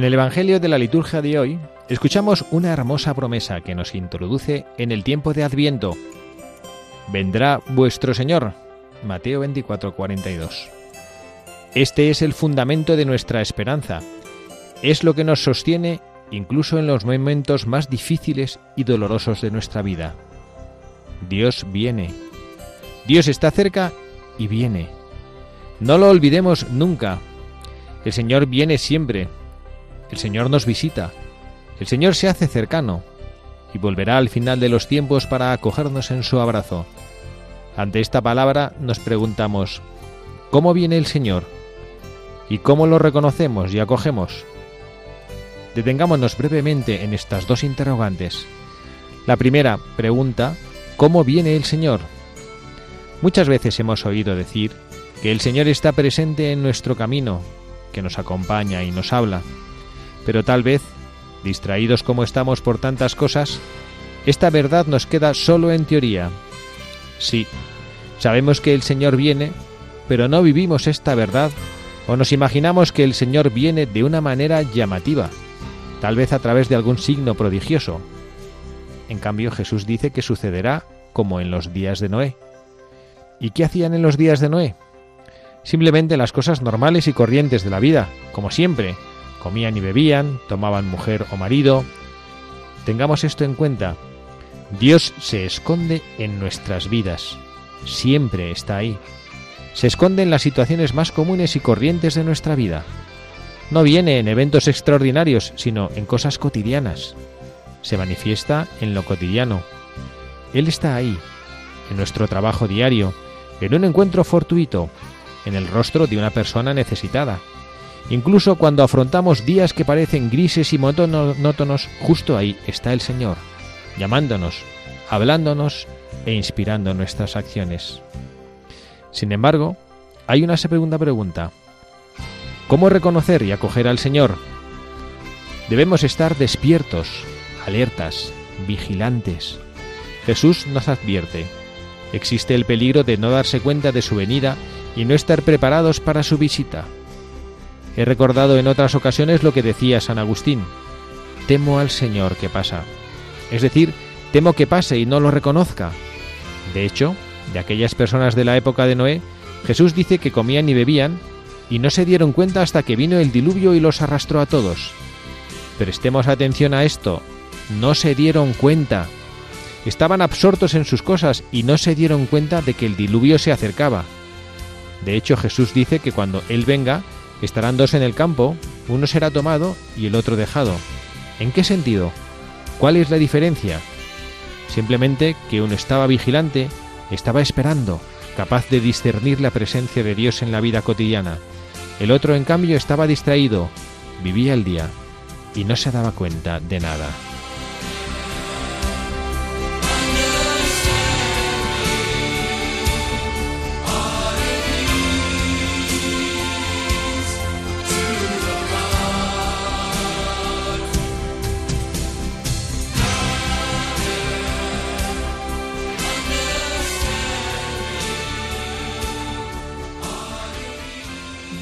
En el Evangelio de la liturgia de hoy, escuchamos una hermosa promesa que nos introduce en el tiempo de Adviento. Vendrá vuestro Señor. Mateo 24, 42. Este es el fundamento de nuestra esperanza. Es lo que nos sostiene incluso en los momentos más difíciles y dolorosos de nuestra vida. Dios viene. Dios está cerca y viene. No lo olvidemos nunca. El Señor viene siempre el Señor nos visita, el Señor se hace cercano y volverá al final de los tiempos para acogernos en su abrazo. Ante esta palabra nos preguntamos, ¿cómo viene el Señor? ¿Y cómo lo reconocemos y acogemos? Detengámonos brevemente en estas dos interrogantes. La primera pregunta, ¿cómo viene el Señor? Muchas veces hemos oído decir que el Señor está presente en nuestro camino, que nos acompaña y nos habla. Pero tal vez, distraídos como estamos por tantas cosas, esta verdad nos queda solo en teoría. Sí, sabemos que el Señor viene, pero no vivimos esta verdad o nos imaginamos que el Señor viene de una manera llamativa, tal vez a través de algún signo prodigioso. En cambio, Jesús dice que sucederá como en los días de Noé. ¿Y qué hacían en los días de Noé? Simplemente las cosas normales y corrientes de la vida, como siempre, Comían y bebían, tomaban mujer o marido. Tengamos esto en cuenta. Dios se esconde en nuestras vidas. Siempre está ahí. Se esconde en las situaciones más comunes y corrientes de nuestra vida. No viene en eventos extraordinarios, sino en cosas cotidianas. Se manifiesta en lo cotidiano. Él está ahí, en nuestro trabajo diario, en un encuentro fortuito, en el rostro de una persona necesitada, Incluso cuando afrontamos días que parecen grises y monótonos, justo ahí está el Señor, llamándonos, hablándonos e inspirando nuestras acciones. Sin embargo, hay una segunda pregunta. ¿Cómo reconocer y acoger al Señor? Debemos estar despiertos, alertas, vigilantes. Jesús nos advierte. Existe el peligro de no darse cuenta de su venida y no estar preparados para su visita. He recordado en otras ocasiones lo que decía San Agustín. Temo al Señor que pasa. Es decir, temo que pase y no lo reconozca. De hecho, de aquellas personas de la época de Noé, Jesús dice que comían y bebían y no se dieron cuenta hasta que vino el diluvio y los arrastró a todos. Prestemos atención a esto. No se dieron cuenta. Estaban absortos en sus cosas y no se dieron cuenta de que el diluvio se acercaba. De hecho, Jesús dice que cuando Él venga, Estarán dos en el campo, uno será tomado y el otro dejado. ¿En qué sentido? ¿Cuál es la diferencia? Simplemente que uno estaba vigilante, estaba esperando, capaz de discernir la presencia de Dios en la vida cotidiana. El otro, en cambio, estaba distraído, vivía el día y no se daba cuenta de nada.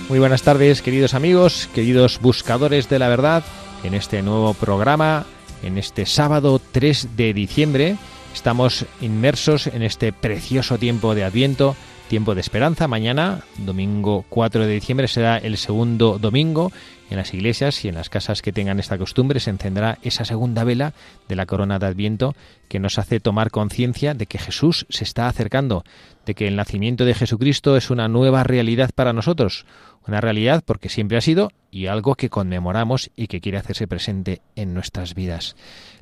Muy buenas tardes, queridos amigos, queridos buscadores de la verdad, en este nuevo programa, en este sábado 3 de diciembre. Estamos inmersos en este precioso tiempo de Adviento, tiempo de esperanza. Mañana, domingo 4 de diciembre, será el segundo domingo en las iglesias y en las casas que tengan esta costumbre se encenderá esa segunda vela de la corona de Adviento que nos hace tomar conciencia de que Jesús se está acercando, de que el nacimiento de Jesucristo es una nueva realidad para nosotros, una realidad porque siempre ha sido y algo que conmemoramos y que quiere hacerse presente en nuestras vidas.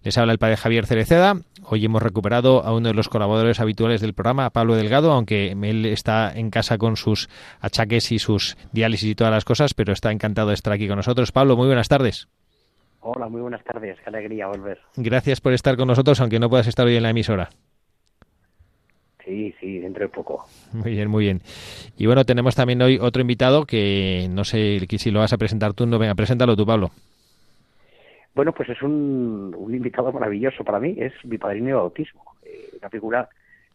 Les habla el padre Javier Cereceda. Hoy hemos recuperado a uno de los colaboradores habituales del programa, Pablo Delgado, aunque él está en casa con sus achaques y sus diálisis y todas las cosas, pero está encantado de estar aquí con nosotros. Pablo, muy buenas tardes. Hola, muy buenas tardes. Qué alegría volver. Gracias por estar con nosotros, aunque no puedas estar hoy en la emisora. Sí, sí, dentro de poco. Muy bien, muy bien. Y bueno, tenemos también hoy otro invitado que no sé si lo vas a presentar tú. No, venga, preséntalo tú, Pablo. Bueno, pues es un, invitado maravilloso para mí. Es mi padrino de bautismo. Eh, una figura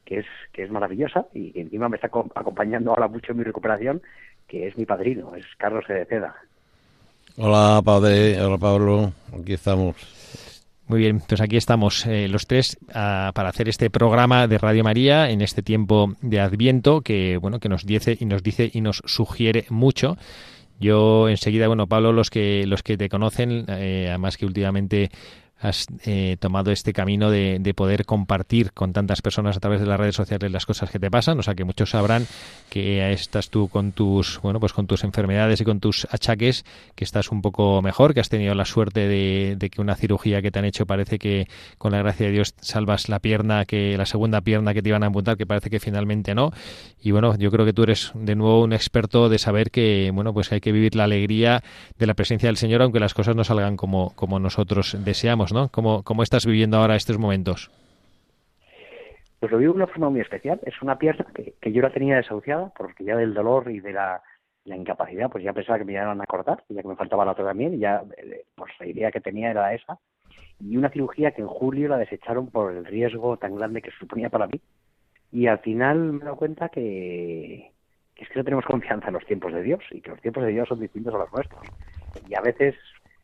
que es, que es maravillosa y que encima me está acompañando ahora mucho en mi recuperación, que es mi padrino, es Carlos Ceda. Hola, padre. Hola, Pablo. Aquí estamos. Muy bien, pues aquí estamos eh, los tres para hacer este programa de Radio María en este tiempo de Adviento que bueno que nos dice y nos dice y nos sugiere mucho. Yo enseguida, bueno, Pablo, los que los que te conocen, eh, además que últimamente has eh, tomado este camino de, de, poder compartir con tantas personas a través de las redes sociales las cosas que te pasan, o sea que muchos sabrán que estás tú con tus bueno pues con tus enfermedades y con tus achaques que estás un poco mejor, que has tenido la suerte de, que una cirugía que te han hecho parece que con la gracia de Dios salvas la pierna que la segunda pierna que te iban a amputar que parece que finalmente no. Y bueno yo creo que tú eres de nuevo un experto de saber que bueno pues hay que vivir la alegría de la presencia del Señor aunque las cosas no salgan como como nosotros deseamos ¿no? ¿Cómo, estás viviendo ahora estos momentos? Pues lo vivo de una forma muy especial. Es una pierna que, yo la tenía desahuciada porque ya del dolor y de la, incapacidad, pues ya pensaba que me iban a cortar, ya que me faltaba la otra también, y ya eh, pues la idea que tenía era esa. Y una cirugía que en julio la desecharon por el riesgo tan grande que suponía para mí. Y al final me he dado cuenta que es que no tenemos confianza en los tiempos de Dios y que los tiempos de Dios son distintos a los nuestros. Y a veces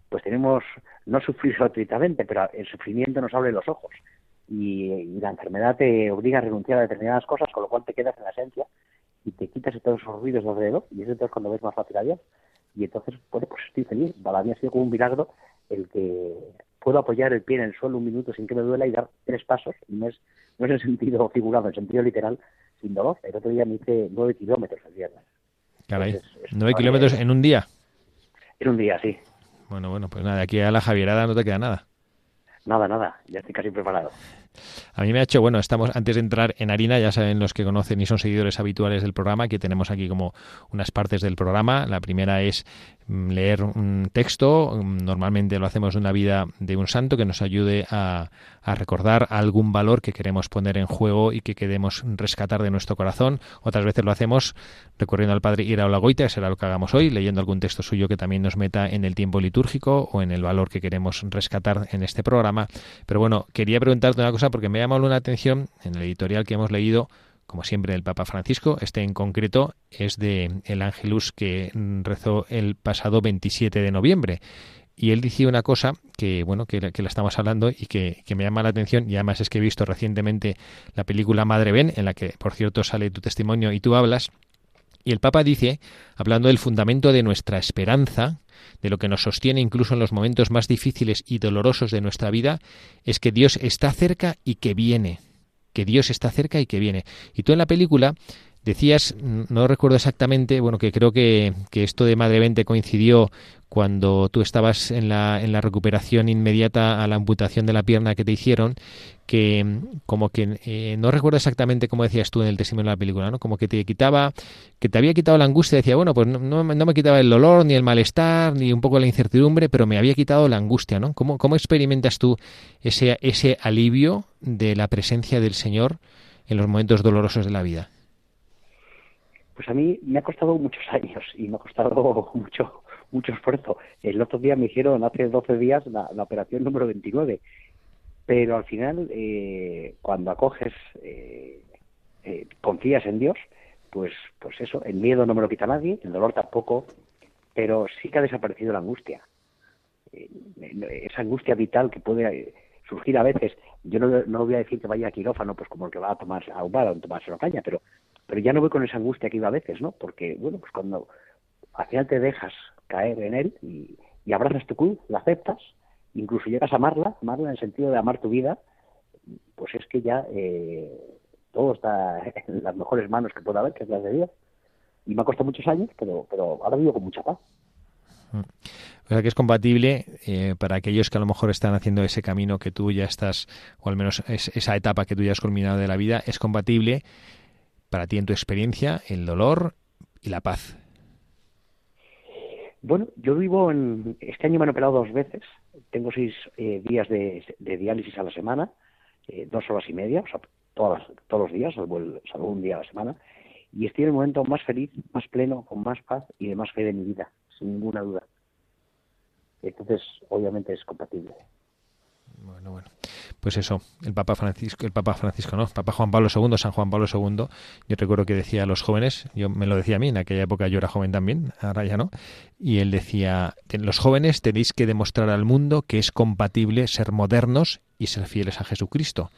pues tenemos no sufrir gratuitamente, pero el sufrimiento nos abre los ojos y, la enfermedad te obliga a renunciar a determinadas cosas, con lo cual te quedas en la esencia y te quitas todos esos ruidos de alrededor y es entonces cuando ves más fácil a Dios. Y entonces, bueno, pues estoy feliz. Para mí ha sido como un milagro el que puedo apoyar el pie en el suelo un minuto sin que me duela y dar tres pasos. No es, no es en sentido figurado, en sentido literal, sin dolor. El otro día me hice nueve kilómetros el viernes. Caray, nueve kilómetros en un día. En un día, sí. Bueno, bueno, pues nada, aquí a la Javierada no te queda nada. Nada, nada, ya estoy casi preparado. A mí me ha hecho, bueno, estamos antes de entrar en harina, ya saben los que conocen y son seguidores habituales del programa, que tenemos aquí como unas partes del programa. La primera es leer un texto, mm, normalmente lo hacemos de una vida de un santo que nos ayude a, recordar algún valor que queremos poner en juego y que queremos rescatar de nuestro corazón. Otras veces lo hacemos recurriendo al Padre Ira Olagoita, que será lo que hagamos hoy, leyendo algún texto suyo que también nos meta en el tiempo litúrgico o en el valor que queremos rescatar en este programa. Pero bueno, quería preguntarte una cosa porque me ha llamado la atención en el editorial que hemos leído como siempre, el Papa Francisco. Este en concreto es de el Ángelus que rezó el pasado 27 de noviembre. Y él decía una cosa que bueno que, la estamos hablando y que, me llama la atención. Y además es que he visto recientemente la película Madre Ben en la que por cierto sale tu testimonio y tú hablas. Y el Papa dice hablando del fundamento de nuestra esperanza de lo que nos sostiene incluso en los momentos más difíciles y dolorosos de nuestra vida es que Dios está cerca y que viene que Dios está cerca y que viene. Y tú en la película Decías, no recuerdo exactamente, bueno, que creo que, que esto de Madre Vente coincidió cuando tú estabas en la, en la recuperación inmediata a la amputación de la pierna que te hicieron, que como que eh, no recuerdo exactamente cómo decías tú en el testimonio de la película, ¿no? Como que te quitaba, que te había quitado la angustia, decía, bueno, pues no, no, me quitaba el dolor, ni el malestar, ni un poco la incertidumbre, pero me había quitado la angustia, ¿no? ¿Cómo, cómo experimentas tú ese, ese alivio de la presencia del Señor en los momentos dolorosos de la vida? Pues a mí me ha costado muchos años y me ha costado mucho mucho esfuerzo. El otro día me hicieron, hace 12 días, la, operación número 29. Pero al final, eh, cuando acoges, eh, eh, confías en Dios, pues, pues eso, el miedo no me lo quita nadie, el dolor tampoco, pero sí que ha desaparecido la angustia. esa angustia vital que puede surgir a veces. Yo no, no voy a decir que vaya a quirófano, pues como el que va a tomar a bar o una caña, pero pero ya no voy con esa angustia que iba a veces, ¿no? Porque, bueno, pues cuando al final te dejas caer en él y, y abrazas tu cruz, la aceptas, incluso llegas a amarla, amarla en el sentido de amar tu vida, pues es que ya eh, todo está en las mejores manos que pueda haber, que es la de Dios. Y me ha costado muchos años, pero, pero ahora vivo con mucha paz. O sea que es compatible eh, para aquellos que a lo mejor están haciendo ese camino que tú ya estás, o al menos esa etapa que tú ya has culminado de la vida, es compatible para ti en tu experiencia el dolor y la paz. Bueno, yo vivo en. Este año me han operado dos veces. Tengo seis eh, días de, diálisis a la semana, eh, dos horas y media, o sea, todas, todos los días, salvo, salvo un día a la semana. Y estoy en el momento más feliz, más pleno, con más paz y de más fe de mi vida, sin ninguna duda. Entonces, obviamente es compatible. Bueno, bueno. Pues eso, el Papa Francisco, el Papa Francisco, no, Papa Juan Pablo II, San Juan Pablo II, yo recuerdo que decía a los jóvenes, yo me lo decía a mí, en aquella época yo era joven también, ahora ya no, y él decía, los jóvenes tenéis que demostrar al mundo que es compatible ser modernos y ser fieles a Jesucristo.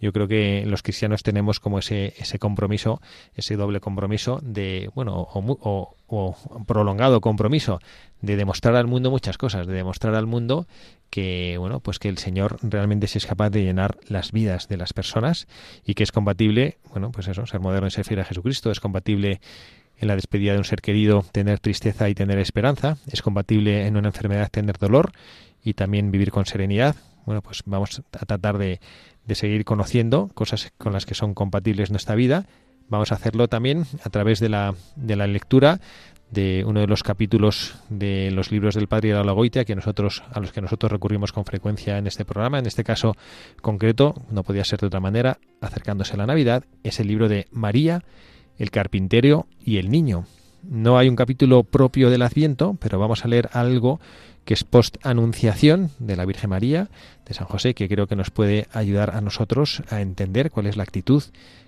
Yo creo que los cristianos tenemos como ese, ese compromiso, ese doble compromiso de, bueno, o, o, prolongado compromiso de demostrar al mundo muchas cosas, de demostrar al mundo que, bueno, pues que el Señor realmente es capaz de llenar las vidas de las personas y que es compatible, bueno, pues eso, ser moderno y ser fiel a Jesucristo, es compatible en la despedida de un ser querido tener tristeza y tener esperanza, es compatible en una enfermedad tener dolor y también vivir con serenidad. Bueno, pues vamos a tratar de, de seguir conociendo cosas con las que son compatibles nuestra vida. Vamos a hacerlo también a través de la, de la lectura de uno de los capítulos de los libros del Padre de la Goitia que nosotros a los que nosotros recurrimos con frecuencia en este programa, en este caso concreto, no podía ser de otra manera, acercándose a la Navidad, es el libro de María, el carpintero y el niño. No hay un capítulo propio del Adviento, pero vamos a leer algo que es post-anunciación de la Virgen María, de San José, que creo que nos puede ayudar a nosotros a entender cuál es la actitud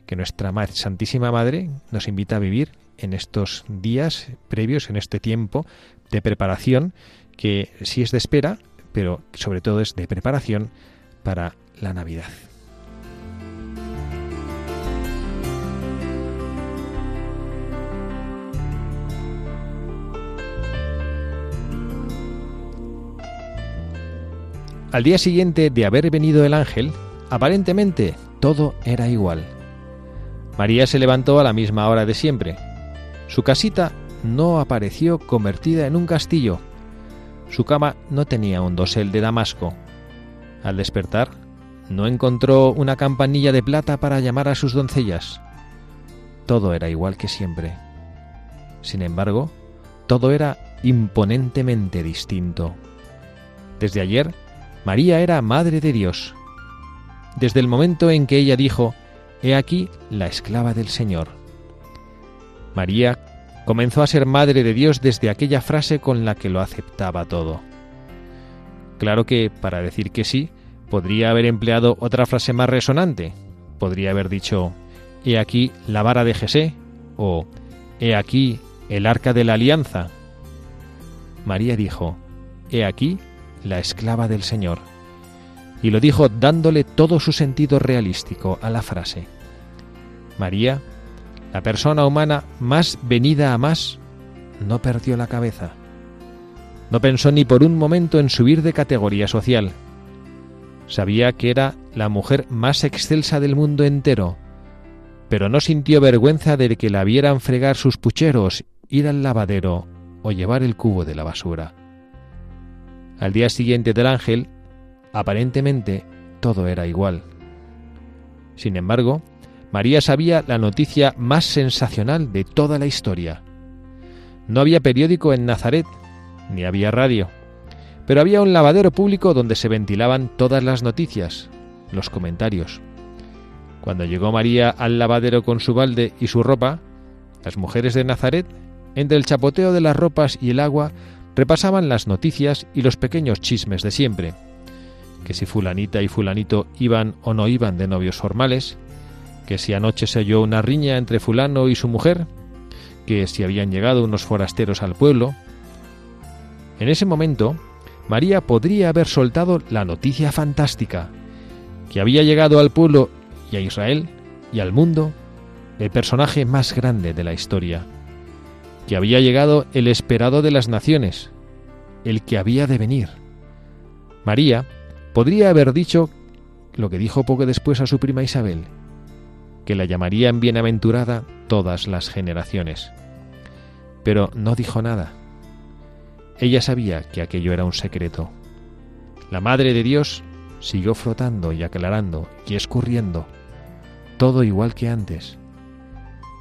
que nuestra Santísima Madre nos invita a vivir en estos días previos, en este tiempo de preparación, que sí es de espera, pero sobre todo es de preparación para la Navidad. Al día siguiente de haber venido el ángel, aparentemente todo era igual. María se levantó a la misma hora de siempre. Su casita no apareció convertida en un castillo. Su cama no tenía un dosel de damasco. Al despertar, no encontró una campanilla de plata para llamar a sus doncellas. Todo era igual que siempre. Sin embargo, todo era imponentemente distinto. Desde ayer, María era Madre de Dios. Desde el momento en que ella dijo, He aquí la esclava del Señor. María comenzó a ser Madre de Dios desde aquella frase con la que lo aceptaba todo. Claro que, para decir que sí, podría haber empleado otra frase más resonante. Podría haber dicho, He aquí la vara de Jesé o He aquí el arca de la alianza. María dijo, He aquí la esclava del Señor. Y lo dijo dándole todo su sentido realístico a la frase. María, la persona humana más venida a más, no perdió la cabeza. No pensó ni por un momento en subir de categoría social. Sabía que era la mujer más excelsa del mundo entero, pero no sintió vergüenza de que la vieran fregar sus pucheros, ir al lavadero o llevar el cubo de la basura. Al día siguiente del ángel, aparentemente todo era igual. Sin embargo, María sabía la noticia más sensacional de toda la historia. No había periódico en Nazaret, ni había radio, pero había un lavadero público donde se ventilaban todas las noticias, los comentarios. Cuando llegó María al lavadero con su balde y su ropa, las mujeres de Nazaret, entre el chapoteo de las ropas y el agua, repasaban las noticias y los pequeños chismes de siempre, que si fulanita y fulanito iban o no iban de novios formales, que si anoche se oyó una riña entre fulano y su mujer, que si habían llegado unos forasteros al pueblo. En ese momento, María podría haber soltado la noticia fantástica, que había llegado al pueblo y a Israel y al mundo el personaje más grande de la historia, que había llegado el esperado de las naciones, el que había de venir. María podría haber dicho lo que dijo poco después a su prima Isabel, que la llamarían bienaventurada todas las generaciones. Pero no dijo nada. Ella sabía que aquello era un secreto. La Madre de Dios siguió flotando y aclarando y escurriendo, todo igual que antes.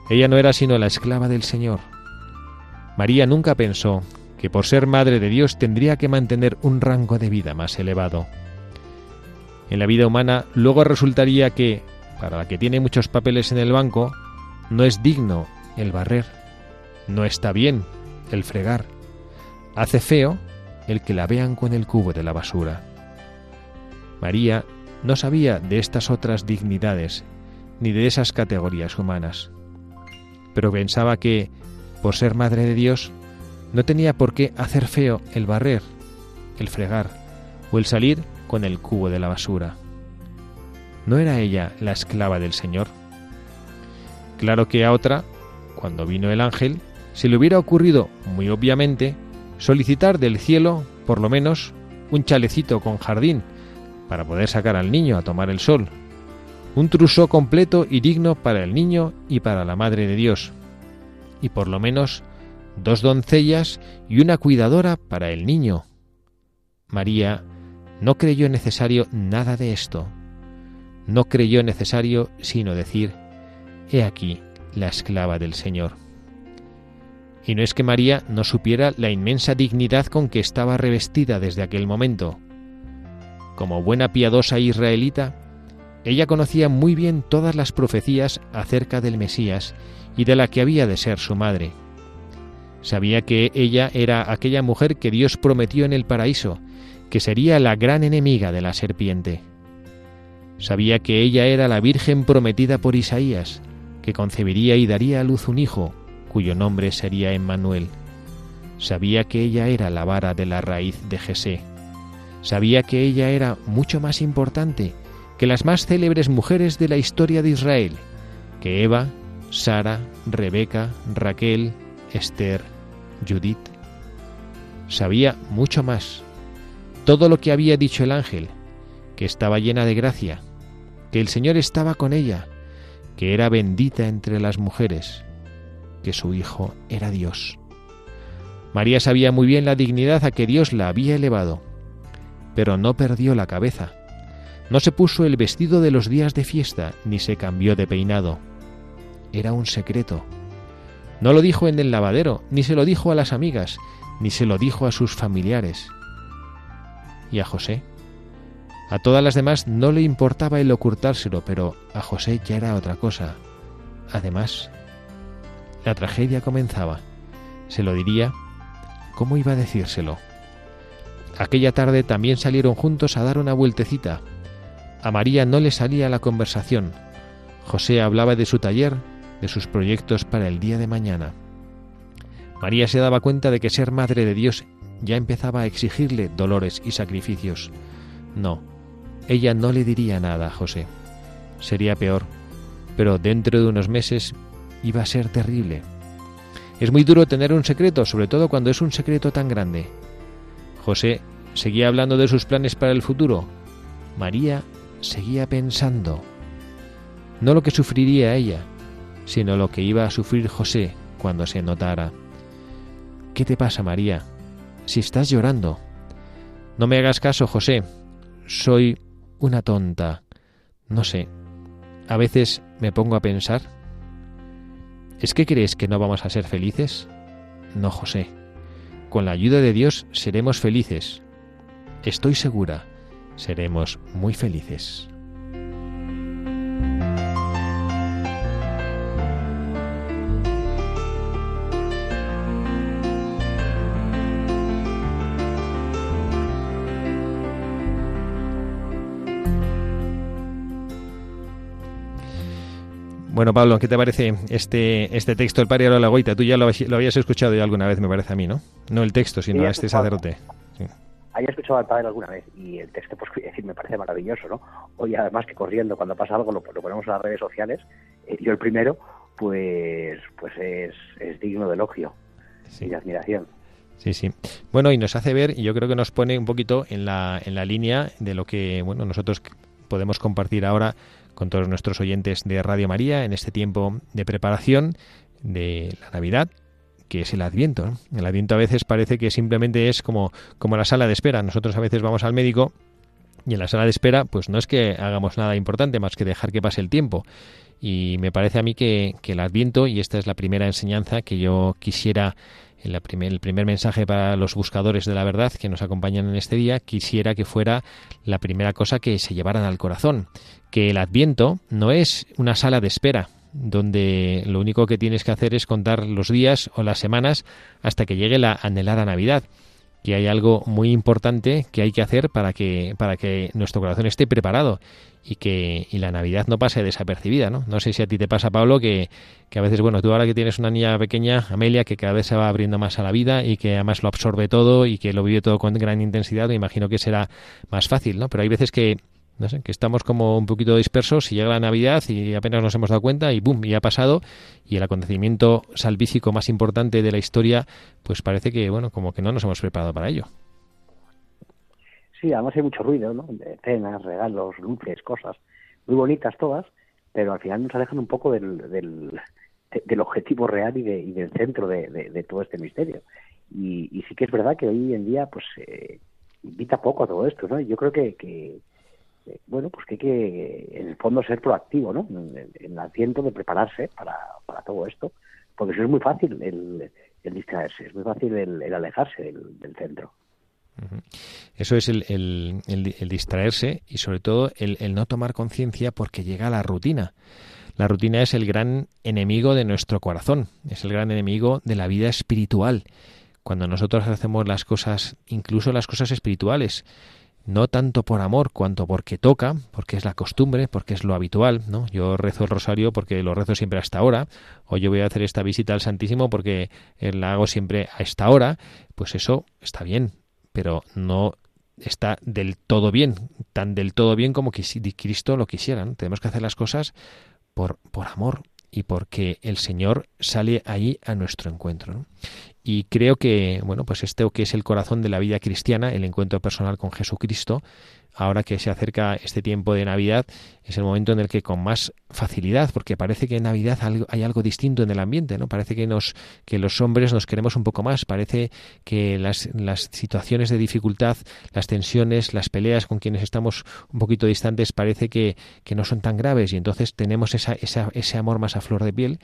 Ella no era sino la esclava del Señor. María nunca pensó que por ser Madre de Dios tendría que mantener un rango de vida más elevado. En la vida humana luego resultaría que, para la que tiene muchos papeles en el banco, no es digno el barrer, no está bien el fregar, hace feo el que la vean con el cubo de la basura. María no sabía de estas otras dignidades ni de esas categorías humanas, pero pensaba que, por ser Madre de Dios, no tenía por qué hacer feo el barrer, el fregar o el salir con el cubo de la basura. ¿No era ella la esclava del Señor? Claro que a otra, cuando vino el ángel, se le hubiera ocurrido, muy obviamente, solicitar del cielo, por lo menos, un chalecito con jardín para poder sacar al niño a tomar el sol, un trusó completo y digno para el niño y para la Madre de Dios, y por lo menos dos doncellas y una cuidadora para el niño. María no creyó necesario nada de esto. No creyó necesario sino decir, He aquí la esclava del Señor. Y no es que María no supiera la inmensa dignidad con que estaba revestida desde aquel momento. Como buena piadosa israelita, ella conocía muy bien todas las profecías acerca del Mesías y de la que había de ser su madre. Sabía que ella era aquella mujer que Dios prometió en el paraíso, que sería la gran enemiga de la serpiente. Sabía que ella era la Virgen prometida por Isaías, que concebiría y daría a luz un hijo, cuyo nombre sería Emmanuel. Sabía que ella era la vara de la raíz de Jesé. Sabía que ella era mucho más importante que las más célebres mujeres de la historia de Israel, que Eva, Sara, Rebeca, Raquel, Esther, Judith. Sabía mucho más. Todo lo que había dicho el ángel, que estaba llena de gracia, que el Señor estaba con ella, que era bendita entre las mujeres, que su Hijo era Dios. María sabía muy bien la dignidad a que Dios la había elevado, pero no perdió la cabeza. No se puso el vestido de los días de fiesta, ni se cambió de peinado. Era un secreto no lo dijo en el lavadero, ni se lo dijo a las amigas, ni se lo dijo a sus familiares. ¿Y a José? A todas las demás no le importaba el ocultárselo, pero a José ya era otra cosa. Además, la tragedia comenzaba. ¿Se lo diría? ¿Cómo iba a decírselo? Aquella tarde también salieron juntos a dar una vueltecita. A María no le salía la conversación. José hablaba de su taller de sus proyectos para el día de mañana. María se daba cuenta de que ser madre de Dios ya empezaba a exigirle dolores y sacrificios. No, ella no le diría nada a José. Sería peor, pero dentro de unos meses iba a ser terrible. Es muy duro tener un secreto, sobre todo cuando es un secreto tan grande. José seguía hablando de sus planes para el futuro. María seguía pensando. No lo que sufriría ella, sino lo que iba a sufrir José cuando se notara. ¿Qué te pasa, María? Si estás llorando. No me hagas caso, José. Soy una tonta. No sé. A veces me pongo a pensar. ¿Es que crees que no vamos a ser felices? No, José. Con la ayuda de Dios seremos felices. Estoy segura, seremos muy felices. Bueno, Pablo, ¿qué te parece este, este texto, el Padre de la Goita? Tú ya lo, habías escuchado ya alguna vez, me parece a mí, ¿no? No el texto, sino a este sacerdote. Sí. Había escuchado al Padre alguna vez y el texto, pues, decir, me parece maravilloso, ¿no? Hoy, además, que corriendo, cuando pasa algo, lo, ponemos en las redes sociales. Eh, yo, el primero, pues, pues es, es digno de elogio. y de admiración. Sí, sí. Bueno, y nos hace ver, y yo creo que nos pone un poquito en la, en la línea de lo que bueno nosotros podemos compartir ahora con todos nuestros oyentes de Radio María en este tiempo de preparación de la Navidad, que es el Adviento. El Adviento a veces parece que simplemente es como, como la sala de espera. Nosotros a veces vamos al médico y en la sala de espera, pues no es que hagamos nada importante más que dejar que pase el tiempo. Y me parece a mí que, que el Adviento, y esta es la primera enseñanza que yo quisiera el primer, mensaje para los buscadores de la verdad que nos acompañan en este día, quisiera que fuera la primera cosa que se llevaran al corazón, que el adviento no es una sala de espera, donde lo único que tienes que hacer es contar los días o las semanas hasta que llegue la anhelada Navidad que hay algo muy importante que hay que hacer para que para que nuestro corazón esté preparado y que y la Navidad no pase desapercibida, ¿no? No sé si a ti te pasa, Pablo, que, que a veces, bueno, tú ahora que tienes una niña pequeña, Amelia, que cada vez se va abriendo más a la vida y que además lo absorbe todo y que lo vive todo con gran intensidad, me imagino que será más fácil, ¿no? Pero hay veces que no sé, que estamos como un poquito dispersos y llega la Navidad y apenas nos hemos dado cuenta y ¡bum! y ha pasado y el acontecimiento salvífico más importante de la historia pues parece que, bueno, como que no nos hemos preparado para ello. Sí, además hay mucho ruido, ¿no? De cenas, regalos, luces, cosas muy bonitas todas, pero al final nos alejan un poco del, del, del objetivo real y, de, y del centro de, de, todo este misterio. Y, y, sí que es verdad que hoy en día pues eh, invita poco a todo esto, ¿no? Yo creo que, que bueno, pues que hay que, en el fondo, ser proactivo, ¿no? En, el asiento de prepararse para, para todo esto, porque eso es muy fácil el, el distraerse, es muy fácil el, alejarse del, centro. Eso es el, el, distraerse y sobre todo el, no tomar conciencia porque llega la rutina. La rutina es el gran enemigo de nuestro corazón, es el gran enemigo de la vida espiritual. Cuando nosotros hacemos las cosas, incluso las cosas espirituales, no tanto por amor cuanto porque toca, porque es la costumbre, porque es lo habitual, ¿no? Yo rezo el rosario porque lo rezo siempre hasta ahora, o yo voy a hacer esta visita al Santísimo porque la hago siempre a esta hora, pues eso está bien, pero no está del todo bien, tan del todo bien como que Cristo lo quisiera. Tenemos que hacer las cosas por, por amor y porque el Señor sale ahí a nuestro encuentro. Y creo que, bueno, pues este que es el corazón de la vida cristiana, el encuentro personal con Jesucristo, ahora que se acerca este tiempo de Navidad, es el momento en el que con más facilidad, porque parece que en Navidad hay algo distinto en el ambiente, ¿no? Parece que nos, que los hombres nos queremos un poco más, parece que las, las situaciones de dificultad, las tensiones, las peleas con quienes estamos un poquito distantes, parece que, que no son tan graves, y entonces tenemos esa, esa, ese amor más a flor de piel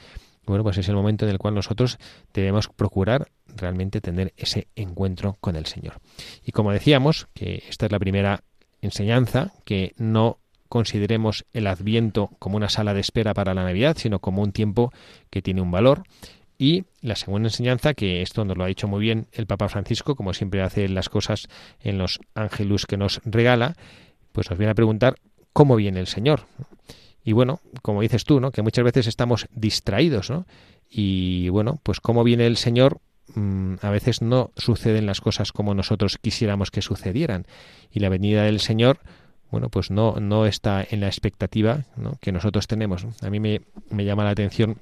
bueno, pues es el momento en el cual nosotros debemos procurar realmente tener ese encuentro con el Señor. Y como decíamos, que esta es la primera enseñanza, que no consideremos el adviento como una sala de espera para la Navidad, sino como un tiempo que tiene un valor. Y la segunda enseñanza, que esto nos lo ha dicho muy bien el Papa Francisco, como siempre hace las cosas en los ángelus que nos regala, pues nos viene a preguntar cómo viene el Señor. Y bueno, como dices tú, ¿no? Que muchas veces estamos distraídos, ¿no? Y bueno, pues cómo viene el Señor, mm, a veces no suceden las cosas como nosotros quisiéramos que sucedieran. Y la venida del Señor, bueno, pues no, no está en la expectativa que nosotros tenemos. A mí me, me llama la atención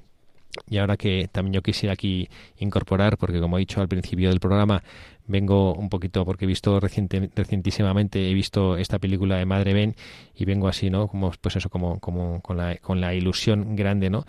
y ahora que también yo quisiera aquí incorporar, porque como he dicho al principio del programa, vengo un poquito, porque he visto reciente, recientísimamente, he visto esta película de Madre Ben y vengo así, ¿no? Como, pues eso, como, como con la, con la ilusión grande, ¿no?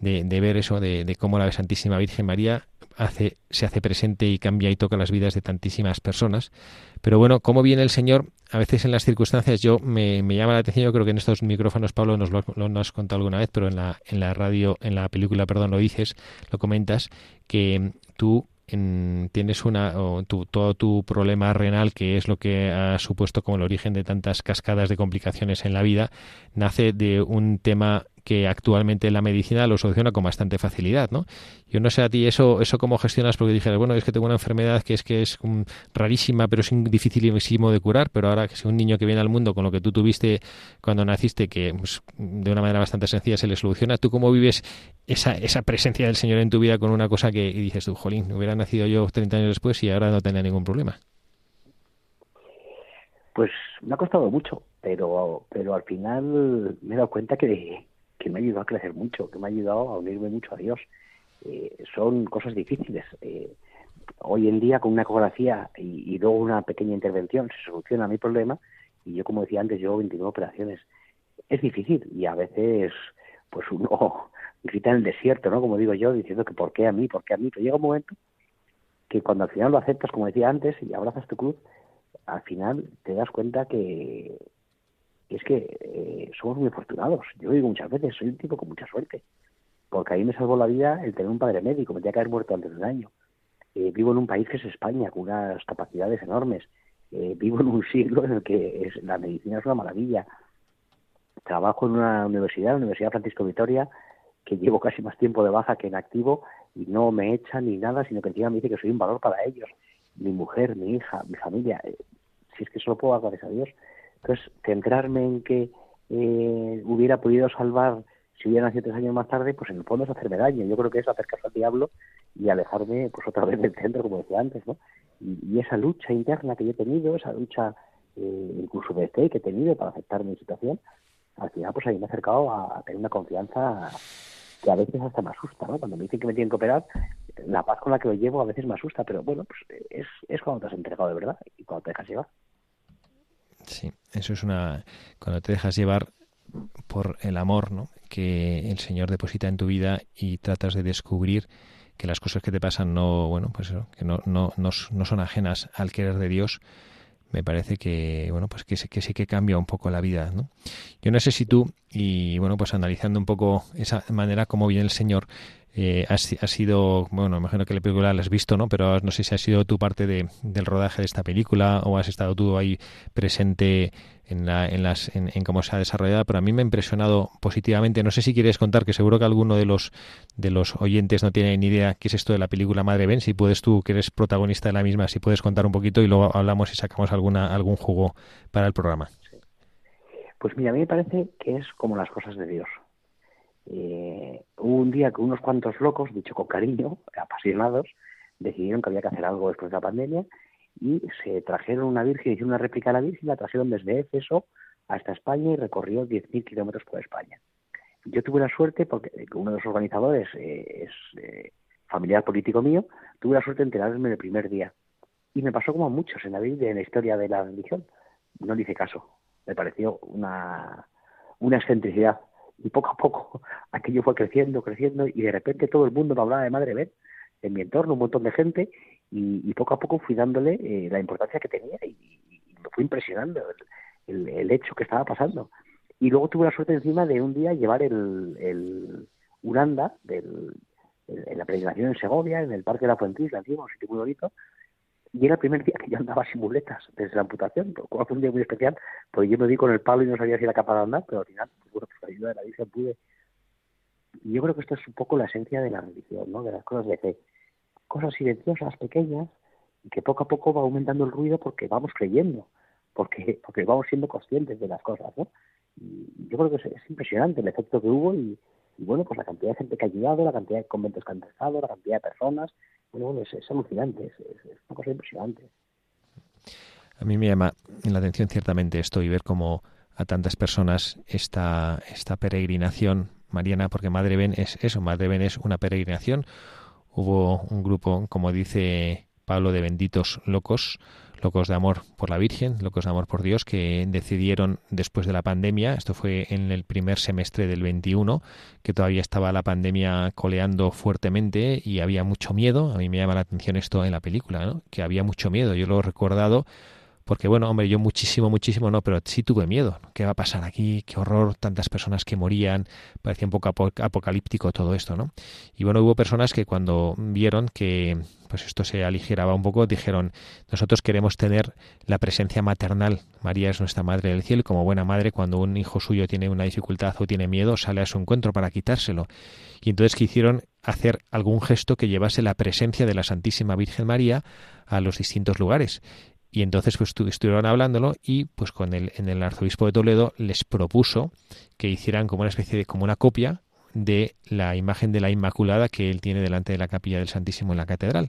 De, de ver eso, de, de cómo la Santísima Virgen María hace, se hace presente y cambia y toca las vidas de tantísimas personas. Pero bueno, cómo viene el Señor, a veces en las circunstancias yo me, llama la atención, yo creo que en estos micrófonos, Pablo, nos lo, lo, has contado alguna vez, pero en la, en la radio, en la película, perdón, lo dices, lo comentas, que tú tienes una tu, todo tu problema renal que es lo que ha supuesto como el origen de tantas cascadas de complicaciones en la vida nace de un tema que actualmente la medicina lo soluciona con bastante facilidad, ¿no? Yo no sé a ti eso, eso cómo gestionas, porque dije, bueno, es que tengo una enfermedad que es que es rarísima, pero es dificilísimo de curar, pero ahora que es un niño que viene al mundo con lo que tú tuviste cuando naciste, que pues, de una manera bastante sencilla se le soluciona, ¿tú cómo vives esa, esa presencia del Señor en tu vida con una cosa que dices tú, jolín, hubiera nacido yo 30 años después y ahora no tenía ningún problema? Pues me ha costado mucho, pero, pero al final me he dado cuenta que que me ha ayudado a crecer mucho, que me ha ayudado a unirme mucho a Dios. Eh, son cosas difíciles. Eh, hoy en día con una ecografía y, luego una pequeña intervención se soluciona mi problema y yo como decía antes llevo 29 operaciones es difícil y a veces pues uno grita en el desierto no como digo yo diciendo que por qué a mí por qué a mí pero llega un momento que cuando al final lo aceptas como decía antes y abrazas tu cruz al final te das cuenta que, es que eh, somos muy afortunados yo digo muchas veces soy un tipo con mucha suerte porque ahí me salvó la vida el tener un padre médico me tenía que haber muerto antes de un año eh, vivo en un país que es España, con unas capacidades enormes. Eh, vivo en un siglo en el que es, la medicina es una maravilla. Trabajo en una universidad, la Universidad Francisco Vitoria, que llevo casi más tiempo de baja que en activo y no me echan ni nada, sino que encima me dice que soy un valor para ellos. Mi mujer, mi hija, mi familia. Si es que solo puedo, agradecer a Dios. Entonces, centrarme en que hubiera podido salvar si hubiera nacido tres años más tarde, pues en el fondo es hacerme daño. Yo creo que es hacer caso al diablo y alejarme pues otra vez del centro, como decía antes, ¿no? Y, esa lucha interna que yo he tenido, esa lucha eh, incluso de fe que he tenido para aceptar mi situación, al final pues ahí me he acercado a, tener una confianza que a veces hasta me asusta, ¿no? Cuando me dicen que me tienen que operar, la paz con la que lo llevo a veces me asusta, pero bueno, pues es, es cuando te has entregado de verdad y cuando te dejas llevar. Sí, eso es una... Cuando te dejas llevar por el amor ¿no? que el Señor deposita en tu vida y tratas de descubrir que las cosas que te pasan no, bueno, pues que no, no, no, son ajenas al querer de Dios, me parece que, bueno, pues que, que sí que cambia un poco la vida, ¿no? Yo no sé si tú, y bueno, pues analizando un poco esa manera como viene el Señor, eh, ha sido, bueno, imagino que la película la has visto, ¿no? Pero no sé si ha sido tu parte de, del rodaje de esta película o has estado tú ahí presente en, la, en, las, en, cómo se ha desarrollado, pero a mí me ha impresionado positivamente. No sé si quieres contar, que seguro que alguno de los, de los oyentes no tiene ni idea qué es esto de la película Madre Ben. Si puedes tú, que eres protagonista de la misma, si puedes contar un poquito y luego hablamos y sacamos alguna, algún jugo para el programa. Pues mira, a mí me parece que es como las cosas de Dios. Eh, hubo un día que unos cuantos locos, dicho con cariño, apasionados, decidieron que había que hacer algo después de la pandemia y se trajeron una virgen, hicieron una réplica de la virgen, la trajeron desde Éfeso hasta España y recorrió 10.000 kilómetros por España. Yo tuve la suerte, porque uno de los organizadores eh, es eh, familiar político mío, tuve la suerte de enterarme en el primer día. Y me pasó como a muchos en la en la historia de la religión. No le hice caso. Me pareció una, una excentricidad y poco a poco aquello fue creciendo, creciendo y de repente todo el mundo me hablaba de Madre Ben en mi entorno, un montón de gente y, poco a poco fui dándole eh, la importancia que tenía y, me fui impresionando el, hecho que estaba pasando. Y luego tuve la suerte encima de un día llevar el, el Uranda del, en la peregrinación en Segovia, en el Parque de la Fuentisla, un sitio muy bonito, y era el primer día que yo andaba sin muletas desde la amputación, fue un día muy especial, porque yo me di con el palo y no sabía si era capaz de andar, pero al final, pues, pues, la ayuda de la Virgen pude. Y yo creo que esto es un poco la esencia de la religión, ¿no? De las cosas de. Cosas silenciosas, pequeñas, y que poco a poco va aumentando el ruido porque vamos creyendo, porque, porque vamos siendo conscientes de las cosas, ¿no? Y yo creo que es, es impresionante el efecto que hubo y, y bueno, pues la cantidad de gente que ha ayudado, la cantidad de conventos que han empezado, la cantidad de personas, bueno, es, alucinante, es, una cosa impresionante. A mí me llama la atención ciertamente esto y ver cómo a tantas personas esta, esta peregrinación mariana, porque Madre Ben es eso, Madre Ben es una peregrinación. Hubo un grupo, como dice Pablo, de benditos locos, locos de amor por la Virgen, locos de amor por Dios, que decidieron después de la pandemia, esto fue en el primer semestre del 21, que todavía estaba la pandemia coleando fuertemente y había mucho miedo. A mí me llama la atención esto en la película, ¿no? que había mucho miedo. Yo lo he recordado porque bueno, hombre, yo muchísimo, muchísimo no, pero sí tuve miedo. ¿Qué va a pasar aquí? Qué horror, tantas personas que morían, parecía un poco apocalíptico todo esto, ¿no? Y bueno, hubo personas que cuando vieron que pues esto se aligeraba un poco, dijeron, nosotros queremos tener la presencia maternal. María es nuestra madre del cielo como buena madre, cuando un hijo suyo tiene una dificultad o tiene miedo, sale a su encuentro para quitárselo. Y entonces quisieron hacer algún gesto que llevase la presencia de la Santísima Virgen María a los distintos lugares. Y entonces pues estuvieron hablándolo y pues con el, en el arzobispo de Toledo les propuso que hicieran como una especie de como una copia de la imagen de la Inmaculada que él tiene delante de la capilla del Santísimo en la catedral.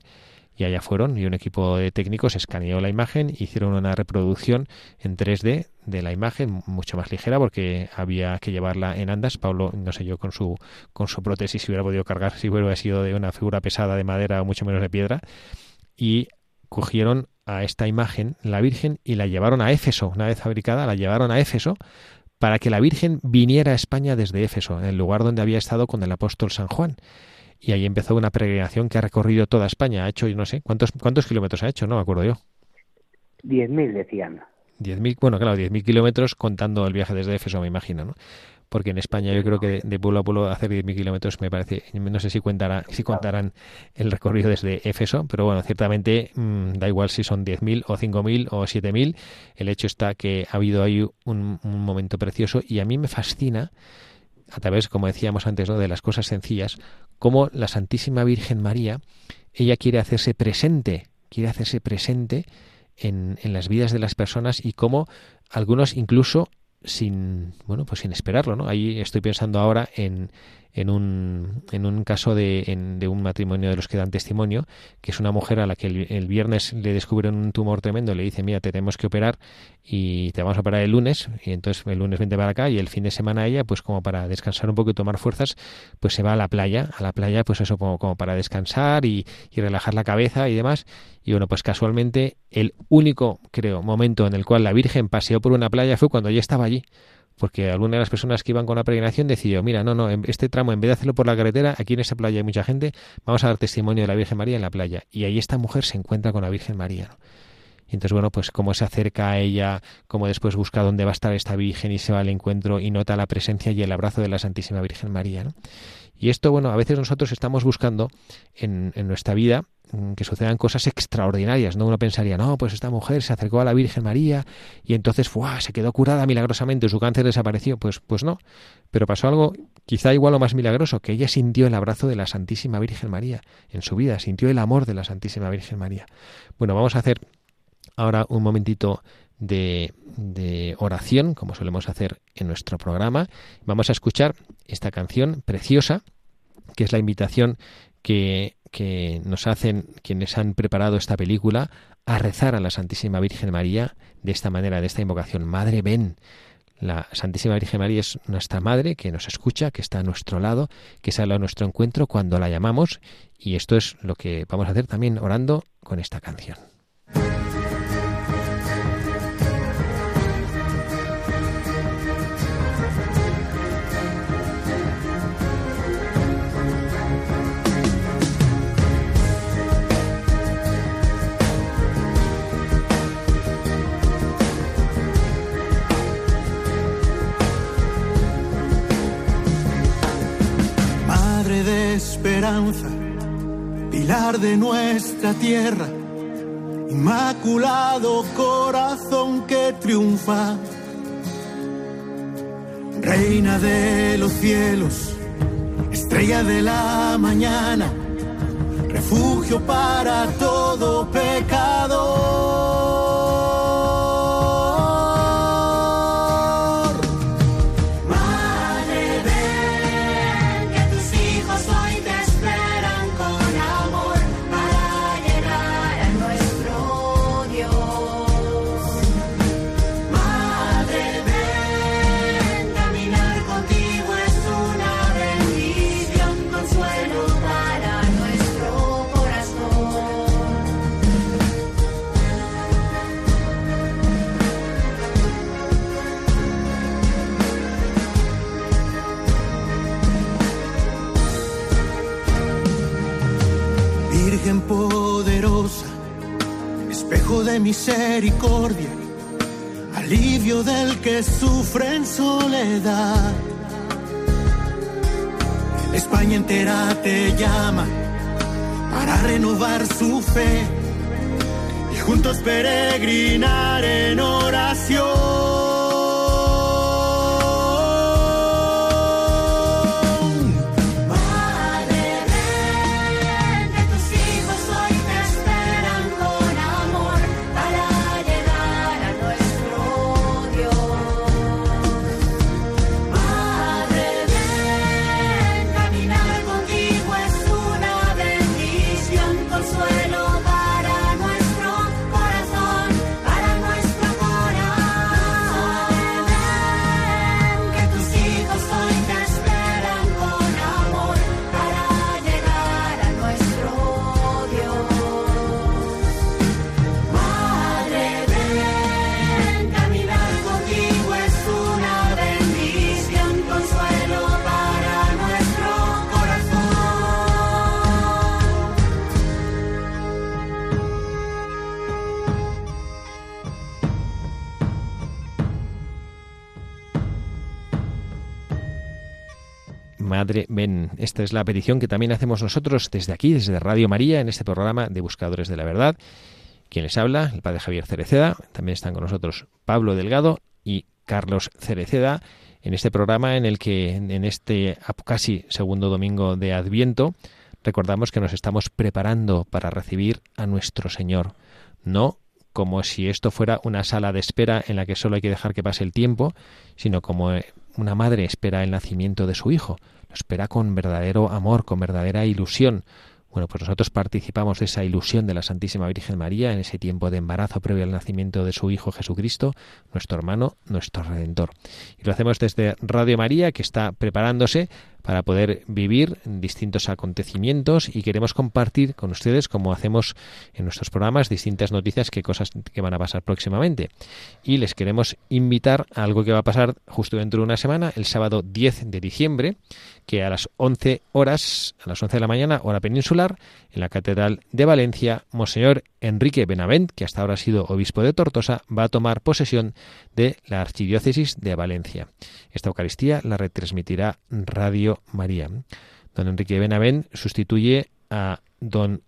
Y allá fueron y un equipo de técnicos escaneó la imagen, hicieron una reproducción en 3D de la imagen mucho más ligera porque había que llevarla en andas. Pablo, no sé yo, con su con su prótesis si hubiera podido cargar, si hubiera sido de una figura pesada de madera o mucho menos de piedra y cogieron a esta imagen, la Virgen, y la llevaron a Éfeso. Una vez fabricada, la llevaron a Éfeso para que la Virgen viniera a España desde Éfeso, en el lugar donde había estado con el apóstol San Juan. Y ahí empezó una peregrinación que ha recorrido toda España. Ha hecho, no sé, ¿cuántos, cuántos kilómetros ha hecho? No me acuerdo yo. Diez mil decían. Diez mil, bueno, claro, diez mil kilómetros contando el viaje desde Éfeso, me imagino, ¿no? Porque en España yo creo que de pueblo a pueblo hacer 10.000 kilómetros me parece, no sé si, contará, si contarán el recorrido desde Éfeso, pero bueno, ciertamente mm, da igual si son 10.000 o 5.000 o 7.000, el hecho está que ha habido ahí un, momento precioso y a mí me fascina, a través, como decíamos antes, ¿no? de las cosas sencillas, cómo la Santísima Virgen María, ella quiere hacerse presente, quiere hacerse presente en, en las vidas de las personas y cómo algunos incluso sin bueno pues sin esperarlo no ahí estoy pensando ahora en en un, en un caso de, de, un matrimonio de los que dan testimonio, que es una mujer a la que el, viernes le descubren un tumor tremendo, le dice, mira, te tenemos que operar y te vamos a operar el lunes, y entonces el lunes vente para acá y el fin de semana ella, pues como para descansar un poco y tomar fuerzas, pues se va a la playa, a la playa pues eso como, como para descansar y, y relajar la cabeza y demás, y bueno, pues casualmente el único, creo, momento en el cual la Virgen paseó por una playa fue cuando ella estaba allí porque alguna de las personas que iban con la peregrinación decidió, mira, no, no, este tramo, en vez de hacerlo por la carretera, aquí en esa playa hay mucha gente, vamos a dar testimonio de la Virgen María en la playa. Y ahí esta mujer se encuentra con la Virgen María. Y entonces, bueno, pues cómo se acerca a ella, cómo después busca dónde va a estar esta Virgen y se va al encuentro y nota la presencia y el abrazo de la Santísima Virgen María. ¿no? Y esto, bueno, a veces nosotros estamos buscando en, en nuestra vida Mm, que sucedan cosas extraordinarias, ¿no? Uno pensaría, no, pues esta mujer se acercó a la Virgen María y entonces ¡fua! se quedó curada milagrosamente, su cáncer desapareció. Pues, pues no, pero pasó algo quizá igual o más milagroso, que ella sintió el abrazo de la Santísima Virgen María en su vida, sintió el amor de la Santísima Virgen María. Bueno, vamos a hacer ahora un momentito de, oración, como solemos hacer en nuestro programa. Vamos a escuchar esta canción preciosa, que es la invitación que que nos hacen quienes han preparado esta película a rezar a la Santísima Virgen María de esta manera, de esta invocación. Madre, ven. La Santísima Virgen María es nuestra madre que nos escucha, que está a nuestro lado, que sale a nuestro encuentro cuando la llamamos y esto es lo que vamos a hacer también orando con esta canción. Pilar de nuestra tierra, inmaculado corazón que triunfa, reina de los cielos, estrella de la mañana, refugio para todo pecador. Misericordia, alivio del que sufre en soledad. España entera te llama para renovar su fe y juntos peregrinar en oración. Madre, ven. Esta es la petición que también hacemos nosotros desde aquí, desde Radio María, en este programa de Buscadores de la Verdad. Quien les habla, el padre Javier Cereceda. También están con nosotros Pablo Delgado y Carlos Cereceda en este programa en el que en este casi segundo domingo de Adviento recordamos que nos estamos preparando para recibir a nuestro Señor, no como si esto fuera una sala de espera en la que solo hay que dejar que pase el tiempo, sino como eh, una madre espera el nacimiento de su hijo, lo espera con verdadero amor, con verdadera ilusión, bueno, pues nosotros participamos de esa ilusión de la Santísima Virgen María en ese tiempo de embarazo previo al nacimiento de su Hijo Jesucristo, nuestro hermano, nuestro Redentor. Y lo hacemos desde Radio María, que está preparándose para poder vivir distintos acontecimientos y queremos compartir con ustedes, como hacemos en nuestros programas, distintas noticias que cosas que van a pasar próximamente. Y les queremos invitar a algo que va a pasar justo dentro de una semana, el sábado 10 de diciembre, que a las 11 horas, a las 11 de la mañana, hora peninsular, en la Catedral de Valencia, Monseñor Enrique Benavent, que hasta ahora ha sido obispo de Tortosa, va a tomar posesión de la Archidiócesis de Valencia. Esta Eucaristía la retransmitirá Radio María. Don Enrique Benavent sustituye a don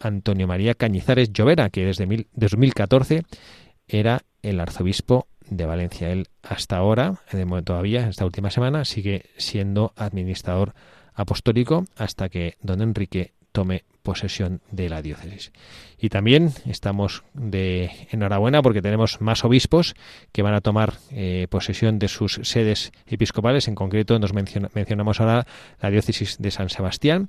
Antonio María Cañizares Llovera, que desde 2014 era el arzobispo de Valencia. Él hasta ahora, de momento todavía, esta última semana, sigue siendo administrador apostólico hasta que don Enrique tome posesión de la diócesis. Y también estamos de enhorabuena porque tenemos más obispos que van a tomar eh, posesión de sus sedes episcopales. En concreto, nos mencionamos ahora la diócesis de San Sebastián,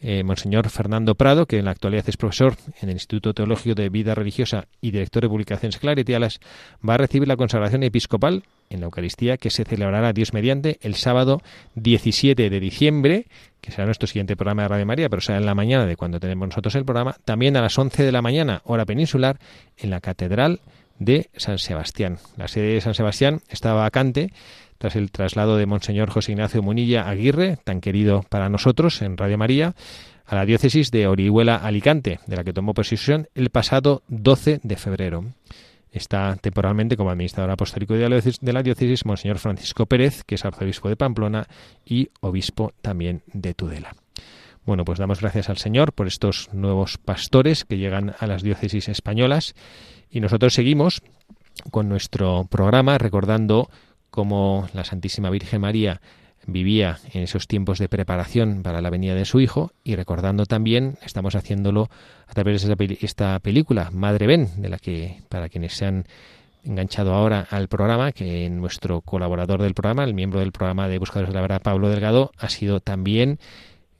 eh, Monseñor Fernando Prado, que en la actualidad es profesor en el Instituto Teológico de Vida Religiosa y director de publicaciones claretialas, va a recibir la consagración episcopal en la Eucaristía que se celebrará Dios mediante el sábado 17 de diciembre, que será nuestro siguiente programa de Radio María, pero será en la mañana de cuando tenemos nosotros el programa, también a las 11 de la mañana, hora peninsular, en la Catedral de San Sebastián. La sede de San Sebastián estaba vacante tras el traslado de Monseñor José Ignacio Munilla Aguirre, tan querido para nosotros en Radio María, a la diócesis de Orihuela Alicante, de la que tomó posesión el pasado 12 de febrero. Está temporalmente como administrador apostólico de la diócesis Monseñor Francisco Pérez, que es arzobispo de Pamplona y obispo también de Tudela. Bueno, pues damos gracias al Señor por estos nuevos pastores que llegan a las diócesis españolas y nosotros seguimos con nuestro programa recordando cómo la Santísima Virgen María vivía en esos tiempos de preparación para la venida de su hijo y recordando también, estamos haciéndolo a través de esta película, Madre Ben, de la que, para quienes se han enganchado ahora al programa, que nuestro colaborador del programa, el miembro del programa de Buscadores de la Verdad, Pablo Delgado, ha sido también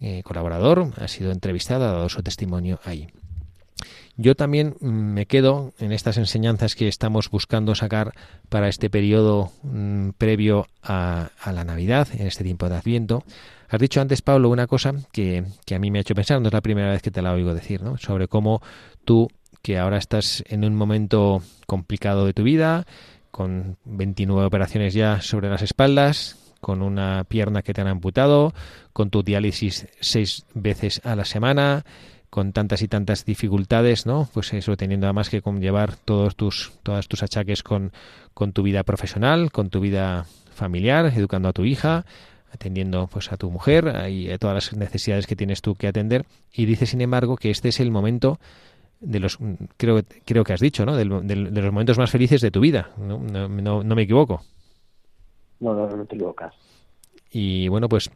eh, colaborador, ha sido entrevistado, ha dado su testimonio ahí. Yo también mm, me quedo en estas enseñanzas que estamos buscando sacar para este periodo mm, previo a, la Navidad, en este tiempo de Adviento. Has dicho antes, Pablo, una cosa que, a mí me ha hecho pensar, no es la primera vez que te la oigo decir, ¿no? sobre cómo tú, que ahora estás en un momento complicado de tu vida, con 29 operaciones ya sobre las espaldas, con una pierna que te han amputado, con tu diálisis seis veces a la semana, con tantas y tantas dificultades, ¿no? Pues eso, teniendo además que llevar todos tus, todas tus achaques con, con tu vida profesional, con tu vida familiar, educando a tu hija, atendiendo pues a tu mujer y a todas las necesidades que tienes tú que atender. Y dice, sin embargo, que este es el momento de los creo creo que has dicho, ¿no? De, los momentos más felices de tu vida. ¿no? No, no, me equivoco. No, no, no te equivocas. Y bueno, pues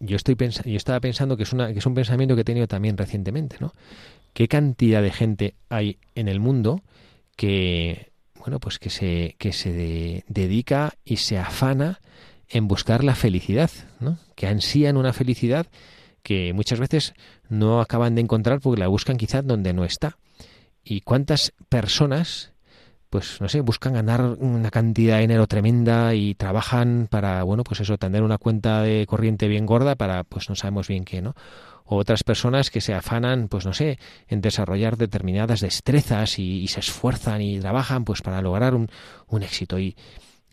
yo estoy yo estaba pensando que es una que es un pensamiento que he tenido también recientemente, ¿no? ¿Qué cantidad de gente hay en el mundo que bueno, pues que se que se dedica y se afana en buscar la felicidad, ¿no? Que ansían una felicidad que muchas veces no acaban de encontrar porque la buscan quizás donde no está. ¿Y cuántas personas pues no sé, buscan ganar una cantidad de dinero tremenda y trabajan para, bueno, pues eso, tener una cuenta de corriente bien gorda para, pues no sabemos bien qué, ¿no? O otras personas que se afanan, pues no sé, en desarrollar determinadas destrezas y, se esfuerzan y trabajan, pues para lograr un, un éxito. Y,